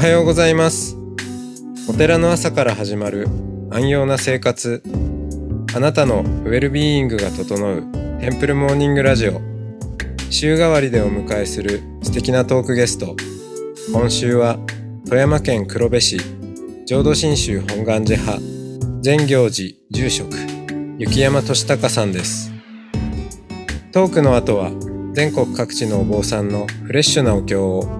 はようございます。お寺の朝から始まる安養な生活。あなたのウェルビーイングが整うテンプルモーニングラジオ。週替わりでお迎えする素敵なトークゲスト。今週は富山県黒部市浄土真宗本願寺派善行寺住職雪山俊孝さんです。トークの後は全国各地のお坊さんのフレッシュなお経を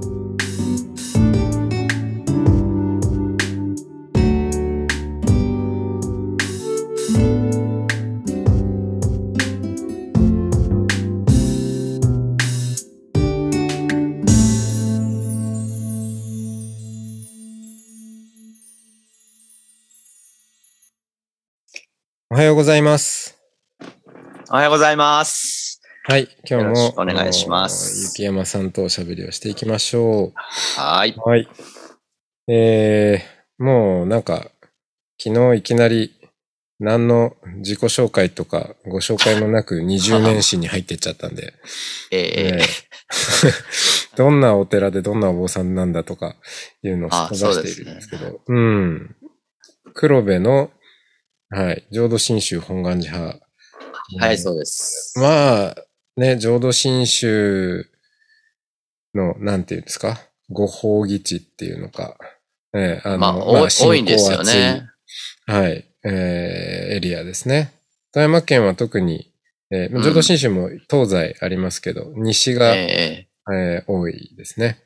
はようございます。おはようございます。はい、今日もお願いします雪山さんとおしゃべりをしていきましょはい。う。はい。えー、もうなんか、昨日いきなり何の自己紹介とかご紹介もなく 20年史に入ってっちゃったんで、えーえー どんなお寺でどんなお坊さんなんだとかいうのをすっ飛ばしているんですけど、うん。黒部の、はい、浄土真宗本願寺派。はい、そうです。まあ、ね、浄土真宗の、なんていうんですか、ご法義地っていうのか、ええあの、まあ、多い多いんですよね。。はい、えーエリアですね。富山県は特に、えーうん浄土真宗も東西ありますけど、西が、えーえー多いですね。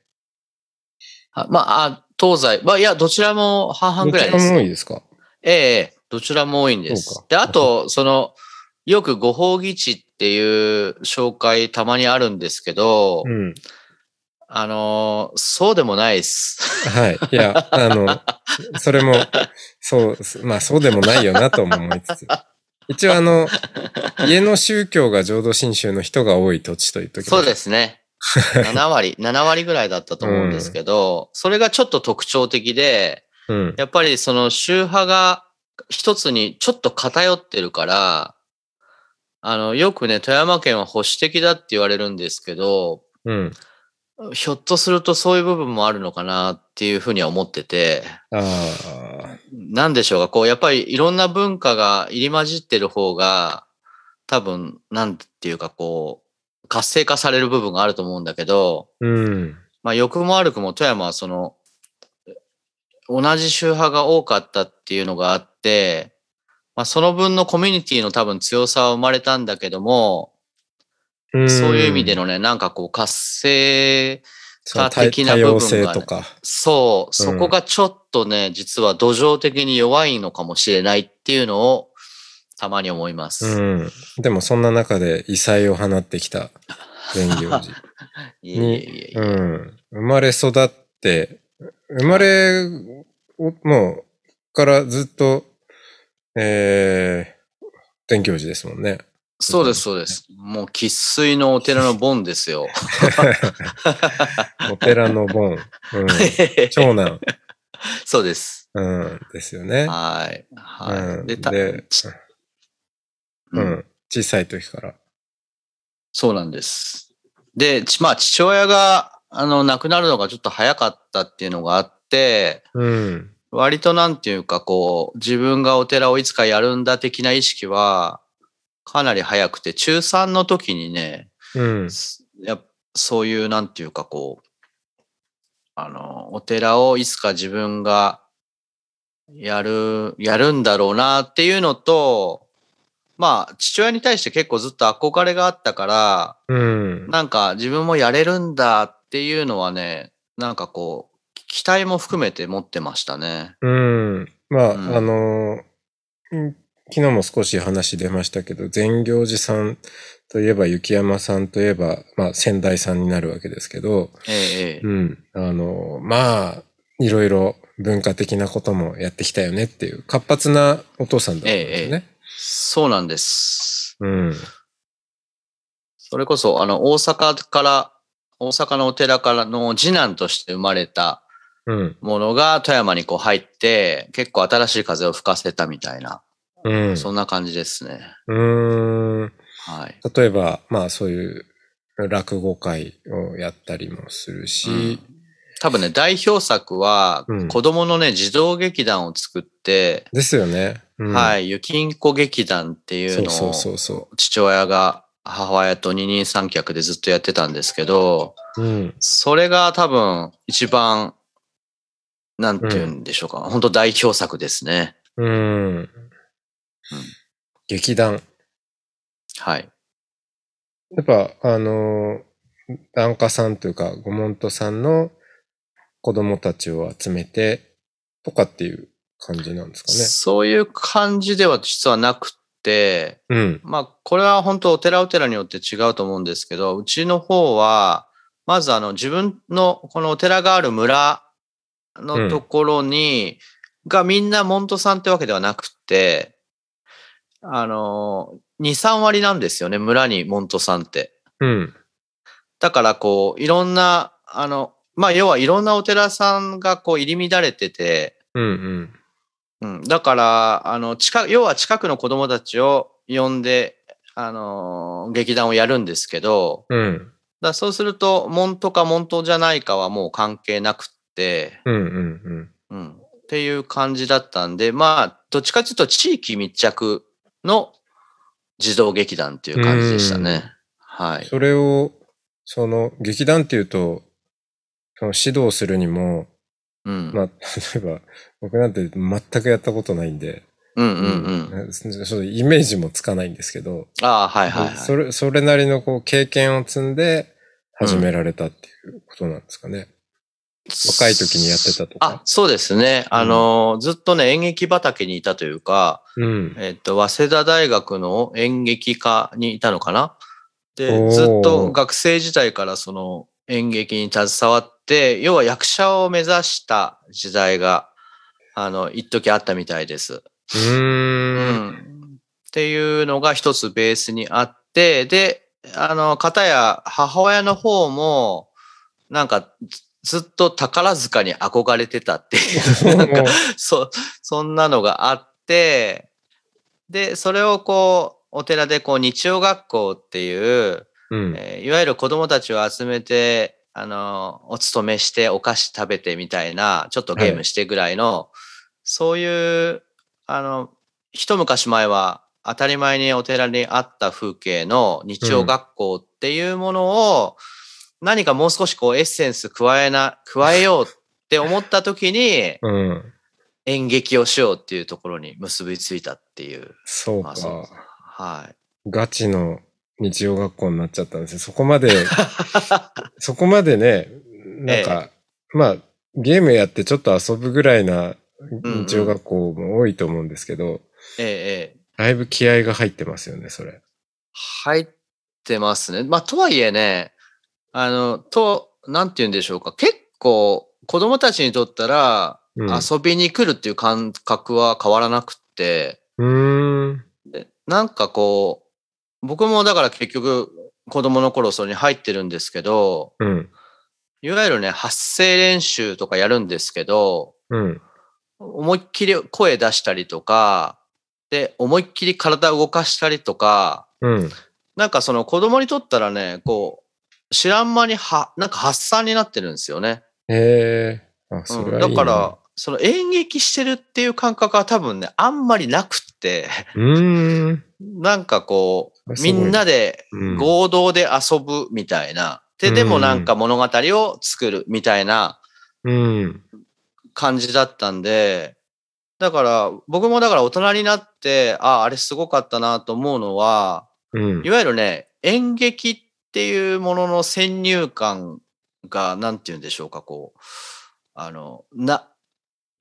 あまああ、東西。まあ、いや、どちらも半々ぐらいですどちらも。多いですか？ええどちらも多いんで。すで、あと、その、よくご法義地っていう紹介たまにあるんですけど、うん。あのーそうでもないです。はい。いや、あの、それも、そう、まあそうでもないよなとも思いつつ。一応あの、家の宗教が浄土真宗の人が多い土地という時そうですね。7割、7割ぐらいだったと思うんですけど、それがちょっと特徴的で、す。うん。やっぱりその宗派が一つにちょっと偏ってるから、あの、よくね、富山県は保守的だって言われるんですけど、うん。ひょっとするとそういう部分もあるのかなっていうふうには思ってて、ああ、なんでしょうか、こう、やっぱりいろんな文化が入り混じってる方が、多分、なんていうかこう、活性化される部分があると思うんだけど、うん。まあ、良くも悪くも富山はその、同じ宗派が多かったっていうのがあって、まあ、その分のコミュニティの多分強さは生まれたんだけども、うんそういう意味でのね、なんかこう活性化的な部分が、ね、性とか。そう、そこがちょっとね、実は土壌的に弱いのかもしれないっていうのをたまに思います。うん。でもそんな中で異彩を放ってきた善行寺 に、うん。生まれ育って、生まれを、もう、からずっと、えー、善行寺ですもんね。そうです、そうです。もう生粋のお寺のボンですよ。お寺の盆。うん。長男。そうです。うん。ですよね。はい。はい。うんで、ううんん。小さい時から。そうなんです。で、ちまあ、父親が、あの、亡くなるのがちょっと早かったっていうのがあって、うん。割となんていうか、こう、自分がお寺をいつかやるんだ的な意識は、かなり早くて、中3の時にね、うん。やそういうなんていうか、こう、あの、お寺をいつか自分がやる、やるんだろうなっていうのと、まあ、父親に対して結構ずっと憧れがあったから、うん。なんか自分もやれるんだっていうのはね、なんかこう、期待も含めて持ってましたね。うん。まあ、うんあのうん昨日も少し話出ましたけど、善行寺さんといえば、雪山さんといえば、まあ、仙台さんになるわけですけど、ええええうん。あの、まあ、いろいろ文化的なこともやってきたよねっていう、活発なお父さんだったんですよね。そうなんです。うん。それこそ、あの、大阪から、大阪のお寺からの次男として生まれたうん。ものが富山にこう入って、結構新しい風を吹かせたみたいな、うん。そんな感じですね。うーん。はい。例えば、まあそういう落語会をやったりもするし、多分ね、代表作はうん、子供のね、児童劇団を作って、ですよね。うん、。はいい、ゆきんこ劇団っていうのを、父親が母親と二人三脚でずっとやってたんですけど、う。うん。それが多分一番、なんて言うんでしょうか。本当代表作ですね。うん。劇団。はい。やっぱ、あの、檀家さんというか、ご門徒さんの子供たちを集めて、とかっていう感じなんですかね。そういう感じでは実はなくて、うん。まあ、これは本当お寺お寺によって違うと思うんですけど、うちの方は、まずあの自分のこのお寺がある村のところに、がみんな門徒さんってわけではなくて、あの、2、3割なんですよね、村に門徒さんって。うん。だからこう、いろんな、あの、まあ、要はいろんなお寺さんがこう入り乱れてて、うんうん。うん、だから、あの、近、要は近くの子供たちを呼んで、あのー劇団をやるんですけど、うん。だそうすると、門徒か門徒じゃないかはもう関係なくって、うんうんうん、っていう感じだったんで、まあ、どっちかというと地域密着の児童劇団っていう感じでしたね。はい。それを、その、劇団っていうと、その指導するにも、うん。まあ、例えば、僕なんて全くやったことないんで、うんうんうん。うんイメージもつかないんですけど、ああ、はいはいはい。それ、それなりのこう経験を積んで始められたっていうことなんですかね。若い時にやってたとあか。、そうですね。あのー、ずっとね、演劇畑にいたというか、うん。えっと、早稲田大学の演劇科にいたのかなで、ずっと学生時代からその演劇に携わって、要は役者を目指した時代が、あの、一時あったみたいです。うー。うんん。っていうのが一つベースにあって、で、あの、方や母親の方も、なんか、ずずっと宝塚に憧れてたっていう、なんか、そ、そんなのがあって、で、それをこう、お寺でこう、日曜学校っていう、うん。えーいわゆる子供たちを集めて、あの、お勤めしてお菓子食べてみたいな、ちょっとゲームしてぐらいの、そういう、あの、一昔前は当たり前にお寺にあった風景の日曜学校っていうものを、何かもう少しこうエッセンス加えな、加えようって思った時に、うん。演劇をしようっていうところに結びついたっていう。そうまあそうか。はい。ガチの日曜学校になっちゃったんですね。そこまで、そこまでね、なんか、まあ、ゲームやってちょっと遊ぶぐらいなうん日曜学校も多いと思うんですけど、ええ、ええ。だいぶ気合が入ってますよね、それ。入ってますね。まあ、とはいえね、あの、と、なんて言うんでしょうか。結構、子供たちにとったら、うん遊びに来るっていう感覚は変わらなくって、うーん。でなんかこう、僕もだから結局、子供の頃それに入ってるんですけど、うん。いわゆるね、発声練習とかやるんですけど、うん。思いっきり声出したりとか、で、思いっきり体動かしたりとか、うん。なんかその子供にとったらね、こう、知らん間には、なんか発散になってるんですよね。へえ。あ、それはいいな、うんだから、その演劇してるっていう感覚は多分ね、あんまりなくって、うーん。なんかこう、みんなでうん合同で遊ぶみたいな。で、でもなんか物語を作るみたいなうん。感じだったんで、だから、僕もだから大人になって、ああ、あれすごかったなと思うのは、うんい。わゆるね、演劇っていうものの先入観が、なんて言うんでしょうか、こう、あの、な、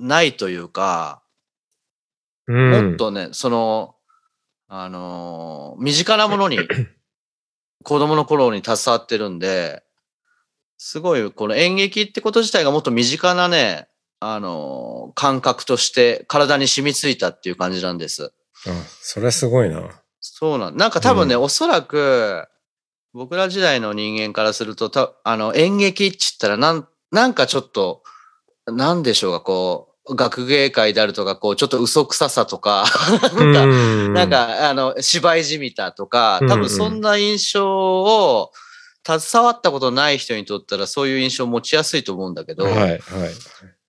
ないというか、うん。もっとね、その、あのー身近なものに、子供の頃に携わってるんで、すごい、この演劇ってこと自体がもっと身近なね、あのー感覚として体に染みついたっていう感じなんです。あ、それすごいな。そうなん、なんか多分ね、うおそらく、僕ら時代の人間からすると、たあの、演劇って言ったら、なん、なんかちょっと、なんでしょうか、こ学芸会であるとか、こう、ちょっと嘘くささとか、なんか、なんか、あの、芝居じみたとか、多分そんな印象を、携わったことない人にとったらそういう印象を持ちやすいと思うんだけど、はい、はい。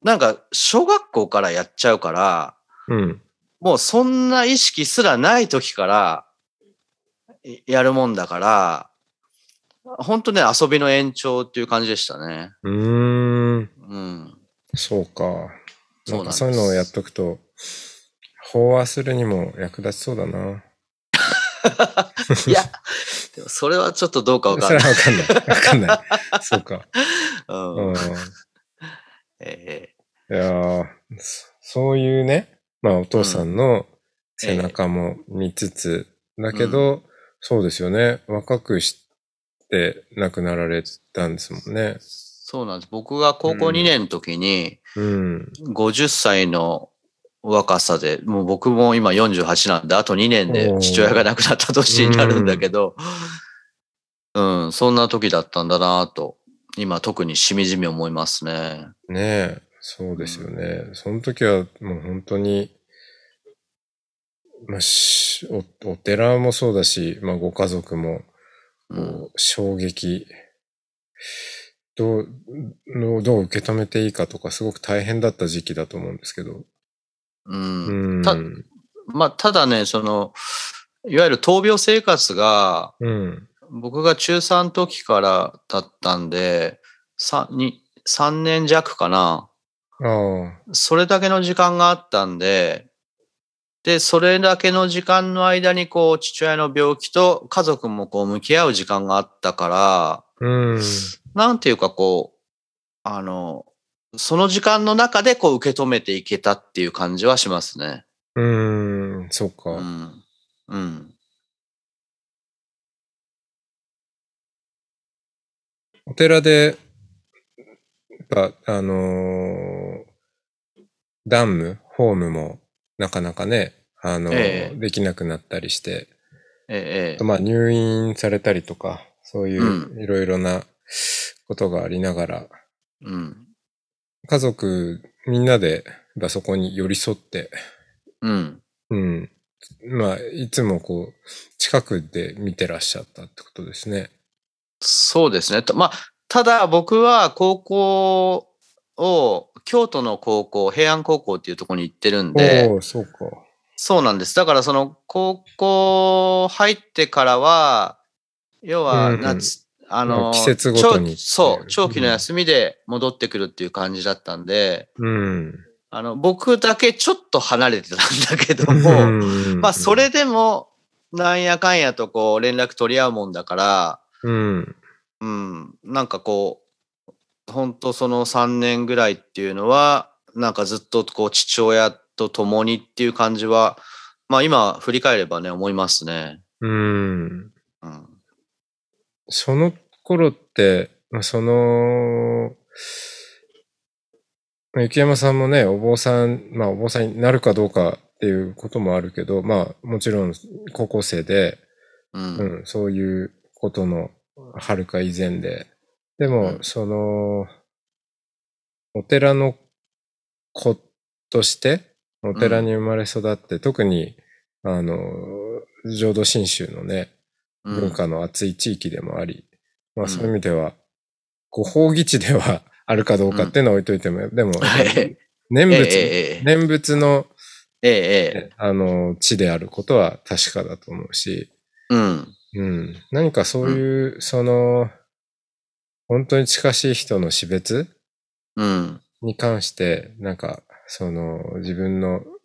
なんか、小学校からやっちゃうから、うん。もうそんな意識すらない時からやるもんだから、本当ね、遊びの延長っていう感じでしたね。うーん。うん。そうか。そうんなんそういうのをやっとくと、飽和するにも役立ちそうだな。いや、でもそれはちょっとどうかわかそれんない。はわかんない。わかんない。そうか。うんうん。えいやーそそういうね、まあお父さんの背中も見つつ、だけど、そうですよね。若くして亡くなられたんですもんね。そうなんです。僕が高校2年の時に、うん。50歳の若さで、もう僕も今48なんで、あと2年で父親が亡くなった年になるんだけど、うん、そんな時だったんだなと、今特にしみじみ思いますね。ねえ、そうですよね。その時はもう本当に、まあ、しお、お寺もそうだし、まあご家族も、うん、こう衝撃、どう、のどう受け止めていいかとかすごく大変だった時期だと思うんですけど。うんうん。たまあ、ただね、その、いわゆる闘病生活が、うん。僕が中3の時からだったんで、3, に3年弱かな。それだけの時間があったんで、で、それだけの時間の間に、こう、父親の病気と家族もこう、向き合う時間があったから、うん。なんていうかこう、あの、その時間の中でこう、受け止めていけたっていう感じはしますね。うん。そうか。うん。うん。お寺で、やっぱ、あのーダム、ホームもなかなかね、あのーええできなくなったりして、ええ、まあ入院されたりとか、そういうういろいろなことがありながら、うん。家族みんなでやっぱそこに寄り添って、うん。うん。まあ、いつもこう、近くで見てらっしゃったってことですね。そうですね。とまあ、ただ僕は高校を、京都の高校、平安高校っていうところに行ってるんで、おおそうか。そうなんです。だからその高校入ってからは、要はうんうん夏、あまの、あ季節ごとに長そう、長期の休みで戻ってくるっていう感じだったんで、うん。あの、僕だけちょっと離れてたんだけども、うんまあそれでも、なんやかんやとこう連絡取り合うもんだから、うん。うん、なんかこう、本当その3年ぐらいっていうのは、なんかずっとこう父親と共にっていう感じは、まあ今振り返ればね、思いますね。うん。うん。その頃って、まあその、まあ雪山さんもね、お坊さん、まあお坊さんになるかどうかっていうこともあるけど、まあもちろん高校生で、うん。うん、そういうことのはるか以前で、でも、うん。その、お寺の子として、お寺に生まれ育って、特に、あの、浄土真宗のね、うん文化の厚い地域でもあり、まうん。あそういう意味では、ご法義地では あるかどうかっていうのは置いといても、でも、はい念仏、念仏の、ええええ。あの、地であることは確かだと思うし、うん。うん。何かそういう、その、本当に近しい人の死別うん。に関して、なんか、その、自分の、えー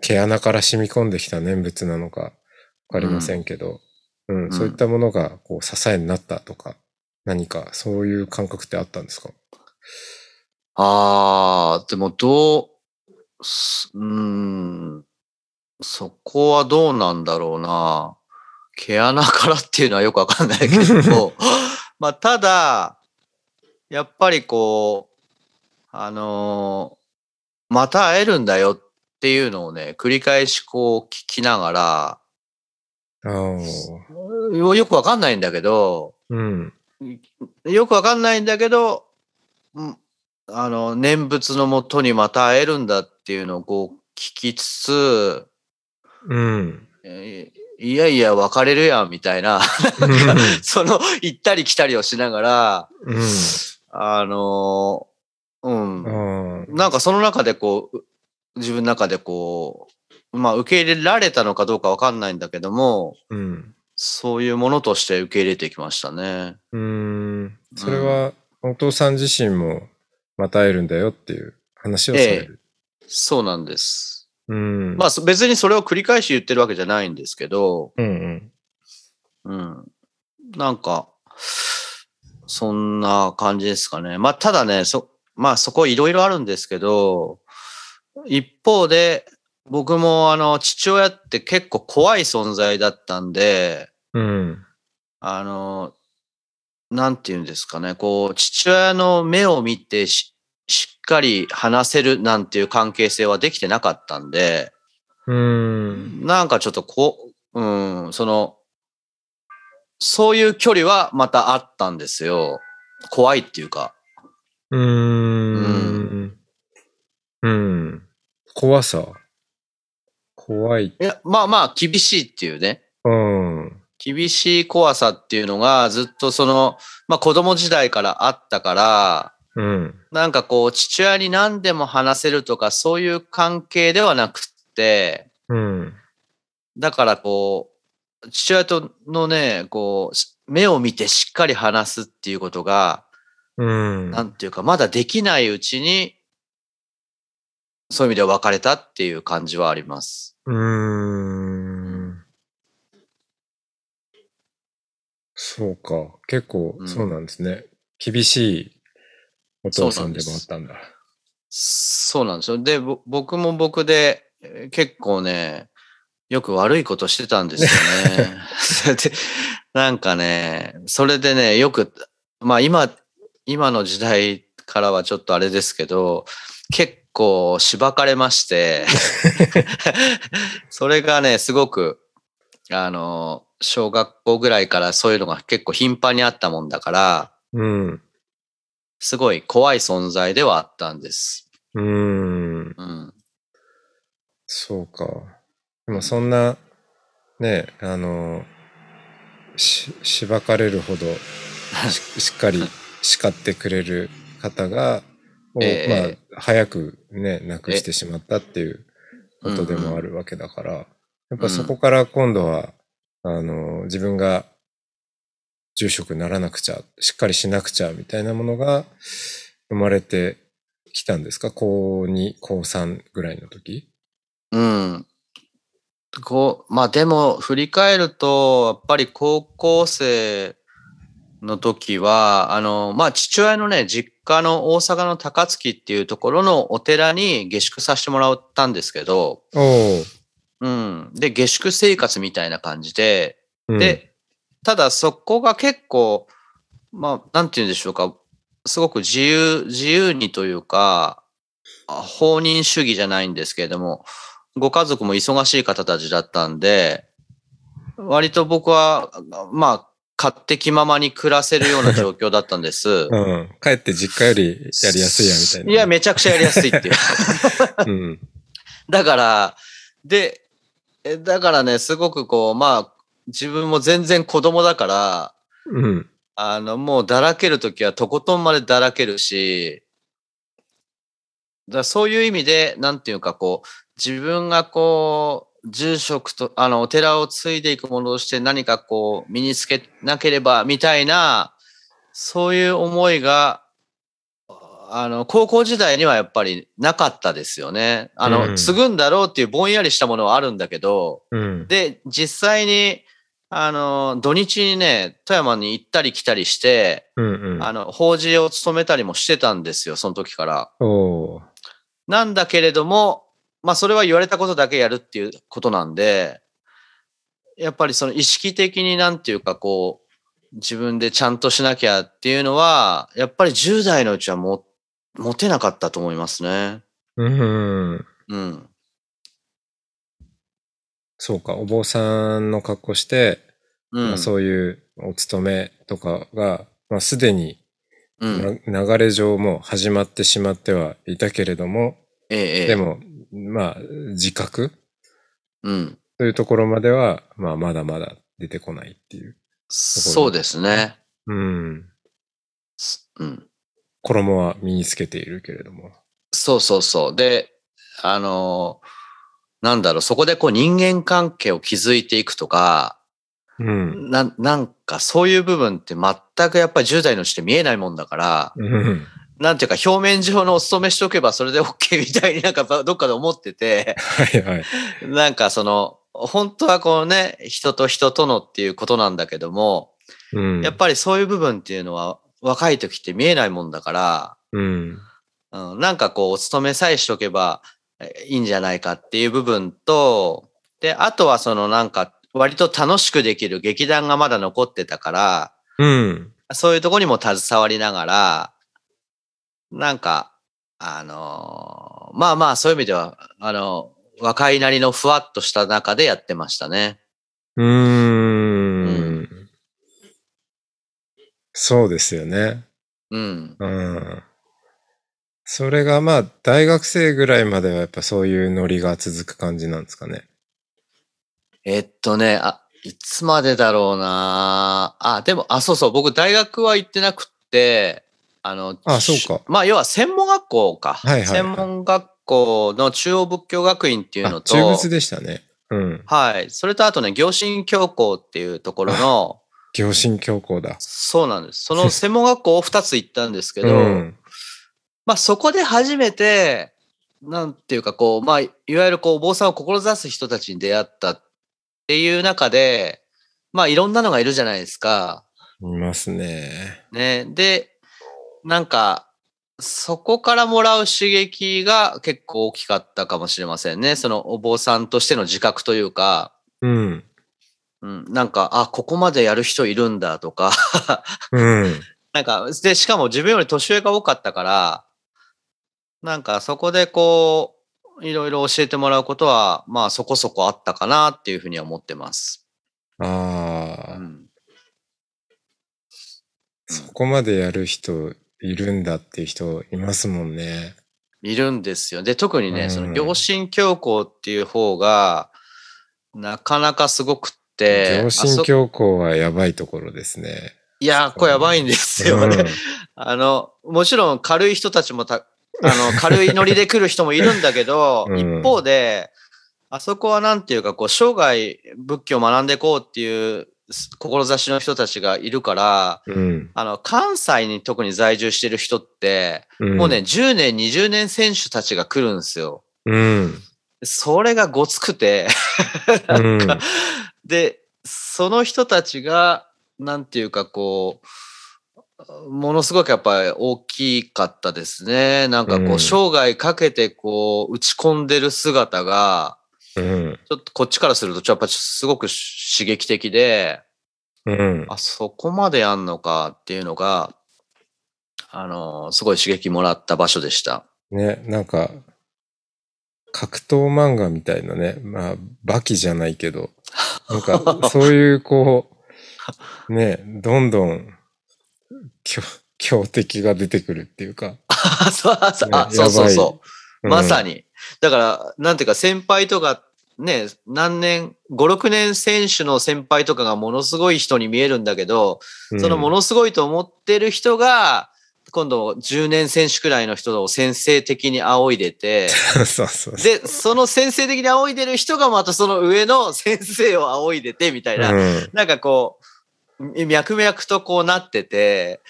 毛穴から染み込んできた念仏なのか、わかりませんけど、うん、ん。そういったものが、こう、支えになったとか、何か、そういう感覚ってあったんですか？ああ、でもどう、すうーん、そこはどうなんだろうな。毛穴からっていうのはよくわかんないけど、まあ、ただ、やっぱりこう、あのーまた会えるんだよっていうのをね、繰り返しこう聞きながら、よよくわかんないんだけど、うん、よくわかんないんだけど、うんあの、念仏のもとにまた会えるんだっていうのをこう聞きつつ、うん。えーいやいや、別れるやん、みたいな、その、行ったり来たりをしながら、うん。あのーうん。うん。なんかその中でこう、う自分の中でこう、まあ受け入れられたのかどうかわかんないんだけども、うん。そういうものとして受け入れてきましたね。うん。それは、お父さん自身も、また会えるんだよっていう話をされる。そうなんです。うん。まあそ別にそれを繰り返し言ってるわけじゃないんですけど、うんうん。うん。なんか、そんな感じですかね。まあただね、そ、まあそこいろいろあるんですけど、一方で、僕もあの、父親って結構怖い存在だったんで、うん。あの、なんて言うんですかね、こう、父親の目を見てししっかり話せるなんていう関係性はできてなかったんで、うん。なんかちょっとこう、うん、その、そういう距離はまたあったんですよ。怖いっていうか。うん。うん。怖さ。怖い。いや、まあまあ、厳しいっていうね。うん。厳しい怖さっていうのがずっとその、まあ子供時代からあったから、うん。なんかこう、父親に何でも話せるとか、そういう関係ではなくって、うん。だからこう、父親とのね、こう、し目を見てしっかり話すっていうことが、うん。なんていうか、まだできないうちに、そういう意味では別れたっていう感じはあります。うーん。そうか。結構うんそうなんですね。厳しいお父さんでもあったんだ。そうなんですよ。で、ぼ僕も僕で、えー結構ね、よく悪いことしてたんですよね。それで、なんかね、それでね、よく、まあ今、今の時代からはちょっとあれですけど、結構しばかれまして、それがね、すごく、あの、小学校ぐらいからそういうのが結構頻繁にあったもんだから、うん。すごい怖い存在ではあったんです。うーん。うん。そうか。でもそんな、ね、あの、し、しばかれるほど ししっかり叱ってくれる方が、をええまあ、早くね、亡くしてしまったっていうことでもあるわけだから、やっぱそこから今度は、あの、自分が住職にならなくちゃ、しっかりしなくちゃ、みたいなものが生まれてきたんですか？高2、高3ぐらいの時？うん。こう、まあでも振り返ると、やっぱり高校生の時は、あの、まあ父親のね、実家の大阪の高槻っていうところのお寺に下宿させてもらったんですけど。うん。で、下宿生活みたいな感じで、うん、で、ただそこが結構、まあ、なんて言うんでしょうか、すごく自由、自由にというか、あ放任主義じゃないんですけれども、ご家族も忙しい方たちだったんで、割と僕は、まあ、勝手気ままに暮らせるような状況だったんです。うん。帰って実家よりやりやすいや、みたいな。いや、めちゃくちゃやりやすいっていう。うん。だから、で、えだからね、すごくこう、まあ、自分も全然子供だから、うん。あの、もうだらけるときはとことんまでだらけるし、だそういう意味で、なんていうかこう、自分がこう、住職と、あの、お寺を継いでいくものとして何かこう、身につけなければ、みたいな、そういう思いが、あの、高校時代にはやっぱりなかったですよね。あの、うん継ぐんだろうっていうぼんやりしたものはあるんだけど、うん。で、実際に、あの、土日にね、富山に行ったり来たりして、うんうん。あの、法事を務めたりもしてたんですよ、その時から。なんだけれども、まあ、それは言われたことだけやるっていうことなんで、やっぱりその意識的になんていうかこう、自分でちゃんとしなきゃっていうのは、やっぱり10代のうちはも、持てなかったと思いますね。うん。うん。そうか、お坊さんの格好して、うん。まあ、そういうお勤めとかが、まあ、すでにうん。な流れ上もう始まってしまってはいたけれども、ええ、ええ。でも、まあ、自覚？うん。というところまでは、まあ、まだまだ出てこないっていう。そうですね。うん。すうん。衣は身につけているけれども。そうそうそう。で、あのーなんだろう、そこでこう人間関係を築いていくとか、うん。な、なんかそういう部分って全くやっぱり10代のうちって見えないもんだから、うん。なんていうか表面上のお勤めしとけばそれで OK みたいになんか どっかで思ってて、はいはい。なんかその、本当はこうね、人と人とのっていうことなんだけども、うん。やっぱりそういう部分っていうのは若い時って見えないもんだから、うん。うん、なんかこう、お勤めさえしとけばえいいんじゃないかっていう部分と、で、あとはそのなんか、割と楽しくできる劇団がまだ残ってたから、うん。そういうとこにも携わりながら、なんか、あのーまあまあそういう意味では、あの、若いなりのふわっとした中でやってましたね。うーん。そうですよね。うん。うん。それがまあ、大学生ぐらいまではやっぱそういうノリが続く感じなんですかね。えっとね、あ、いつまでだろうなあ、でも、あ、そうそう、僕大学は行ってなくって、あの、あそうかまあ、要は専門学校か。はいはいはい専門学校の中央仏教学院っていうのあ、と、中仏でしたね。うん。はい。それとあとね、行進教校っていうところの、行進教皇だ。そうなんです。その 専門学校を2つ行ったんですけど、うん。まあそこで初めて、なんていうかこう、まあ、いわゆるこう、お坊さんを志す人たちに出会ったっていう中で、まあいろんなのがいるじゃないですか。いますね。ね。で、なんか、そこからもらう刺激が結構大きかったかもしれませんね。そのお坊さんとしての自覚というか、うん。うん、なんか、あ、ここまでやる人いるんだとか、うん。なんか、で、しかも自分より年上が多かったから、なんかそこでこう、いろいろ教えてもらうことは、まあそこそこあったかなっていうふうには思ってます。ああ、うん。そこまでやる人いるんだっていう人いますもんね。いるんですよ。で、特にね、うんその行進教皇っていう方が、なかなかすごくって、行あそ進教皇はやばいところですね。いや、これやばいんですよね。あの、もちろん軽い人たちもた、あの、軽いノリで来る人もいるんだけど、うん一方で、あそこはなんていうか、こう、生涯仏教を学んでいこうっていう志の人たちがいるから、うん。あの、関西に特に在住してる人って、うん。もうね、10年、20年選手たちが来るんですよ。うん。それがごつくて、うん。で、その人たちが、なんていうかこう、ものすごくやっぱり大きかったですね。なんかこう、うん生涯かけてこう、打ち込んでる姿が、うん。ちょっとこっちからすると、ちょっとやっぱすごく刺激的で、うん。あ、そこまでやんのかっていうのが、あの、すごい刺激もらった場所でした。ね、なんか、格闘漫画みたいなね、まあ、バキじゃないけど、なんか、そういうこう、ね、どんどん、強、強敵が出てくるっていうか。あ、そうそうそうまさに。だから、なんていうか先輩とか、ね、何年、5、6年選手の先輩とかがものすごい人に見えるんだけど、そのものすごいと思ってる人が、今度10年選手くらいの人を先生的に仰いでて、そうそう。で、その先生的に仰いでる人がまたその上の先生を仰いでてみたいな、うんなんかこう、脈々とこうなってて、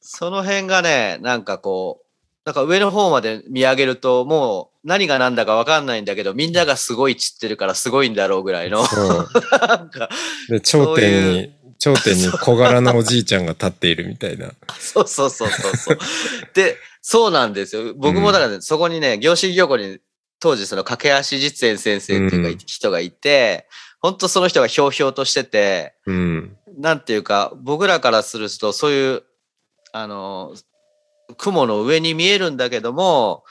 その辺がね、なんかこう、なんか上の方まで見上げると、もう何が何だかわかんないんだけど、みんながすごい散ってるからすごいんだろうぐらいの。なんか、で、頂点に、頂点に小柄なおじいちゃんが立っているみたいな。そうそうそうそうそう。で、そうなんですよ。僕もだからね、そこにね、行進行庫に当時その駆け足実演先生っていうか、うん人がいて、本当その人がひょうひょうとしてて、うん。なんていうか、僕らからすると、そういう、あの、雲の上に見えるんだけども、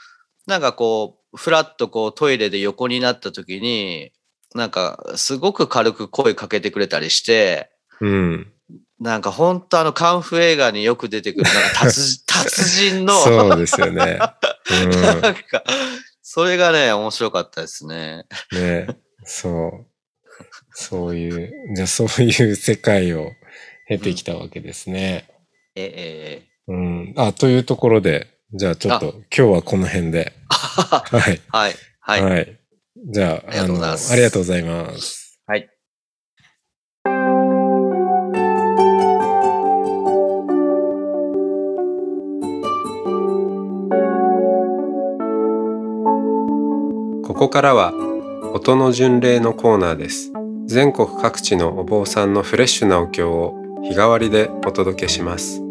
なんかこう、ふらっとこうトイレで横になった時に、なんかすごく軽く声かけてくれたりして、うん。なんか本当あのカンフー映画によく出てくる、なんか達 達人の、そうですよね。なんか、それがね、面白かったですね。うん。ねそう。そういう、じゃあそういう世界を経てきたわけですね。えええうん。あ、というところで、じゃあちょっと今日はこの辺で。はい。はい。はい。はい。じゃあ、ありがとうございますありがとうございます。はい。ここからは音の巡礼のコーナーです。全国各地のお坊さんのフレッシュなお経を日替わりでお届けします。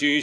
ムシ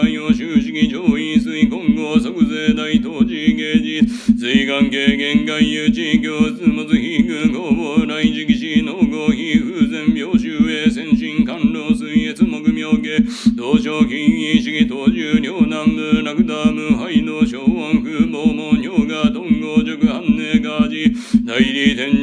内を終始上位水今後即税大当時芸術水岸経験外遊地行図まず非軍公募来期死の合非風前病周へ先進官老水越木妙下同賞金意識当重両南部ラクダ無敗の小安風毛門尿が頓合弱反寧ガージ代理天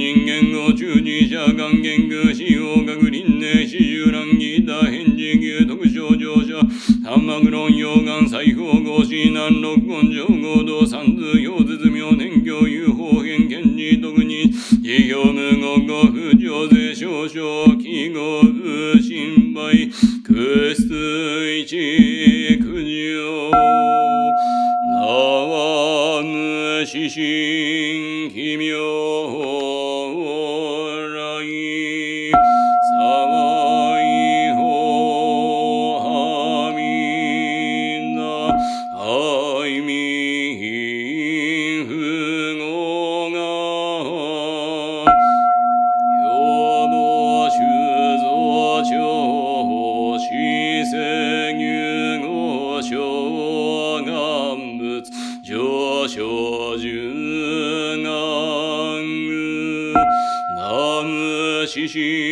徐徐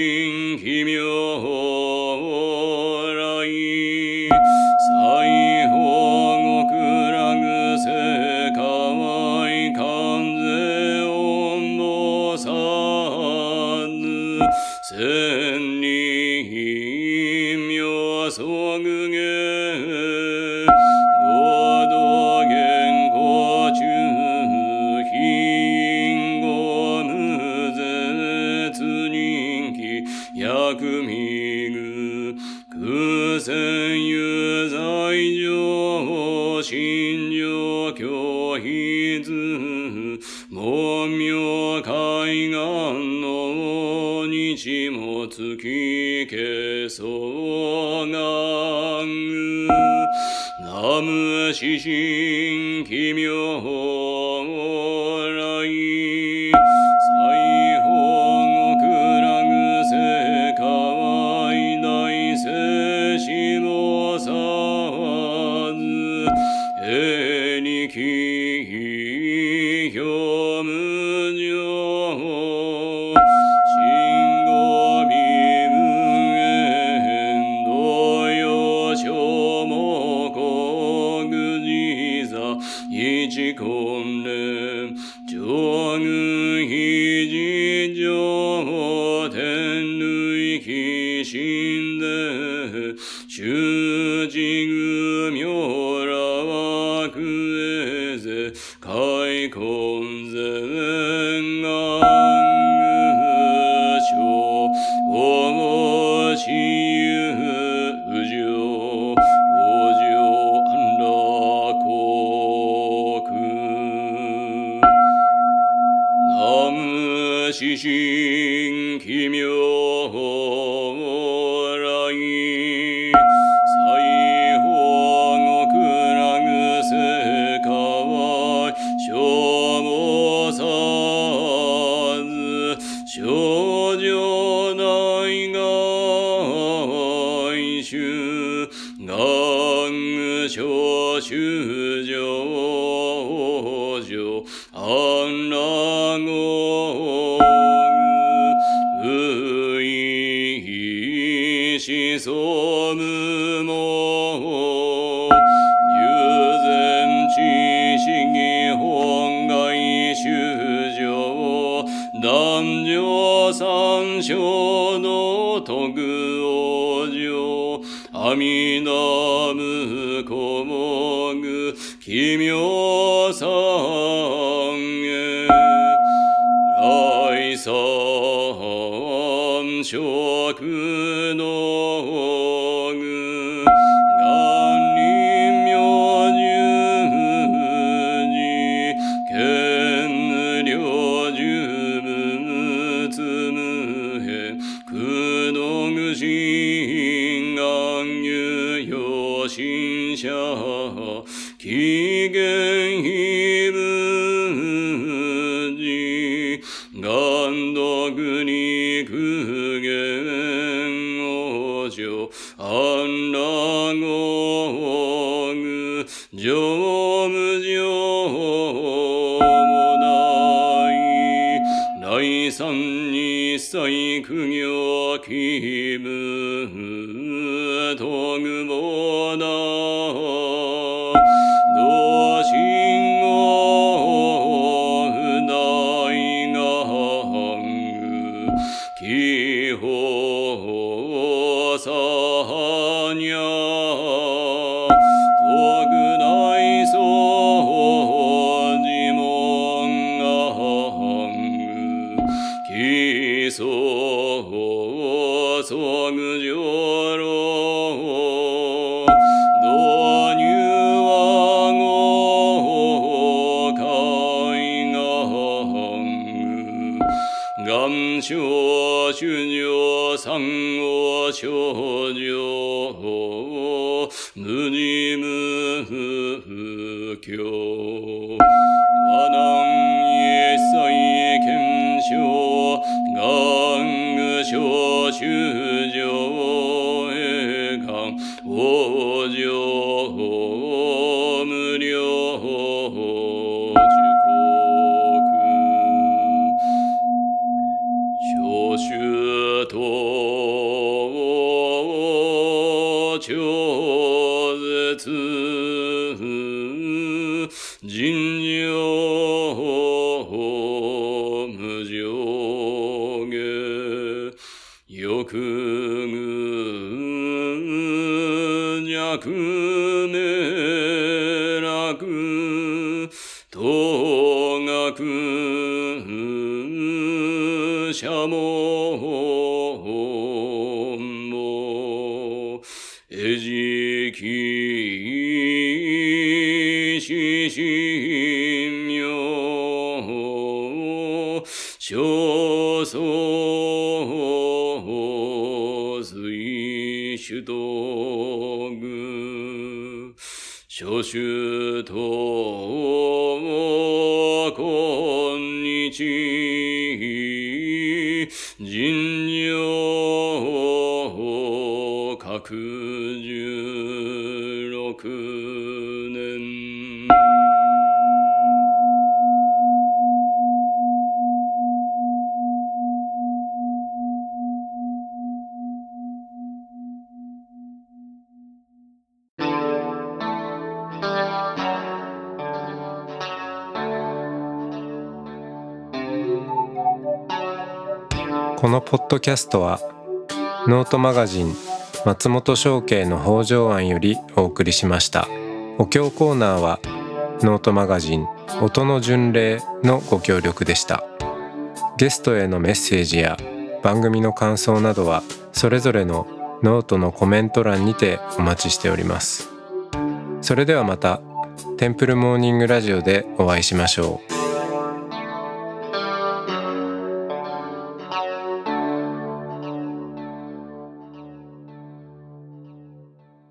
Oh. 苦行気主道具。諸主と今日ポッドキャストはノートマガジン松本紹圭の方丈庵よりお送りしました。お経コーナーはノートマガジン音の巡礼のご協力でした。ゲストへのメッセージや番組の感想などはそれぞれのノートのコメント欄にてお待ちしております。それではまたテンプルモーニングラジオでお会いしましょう。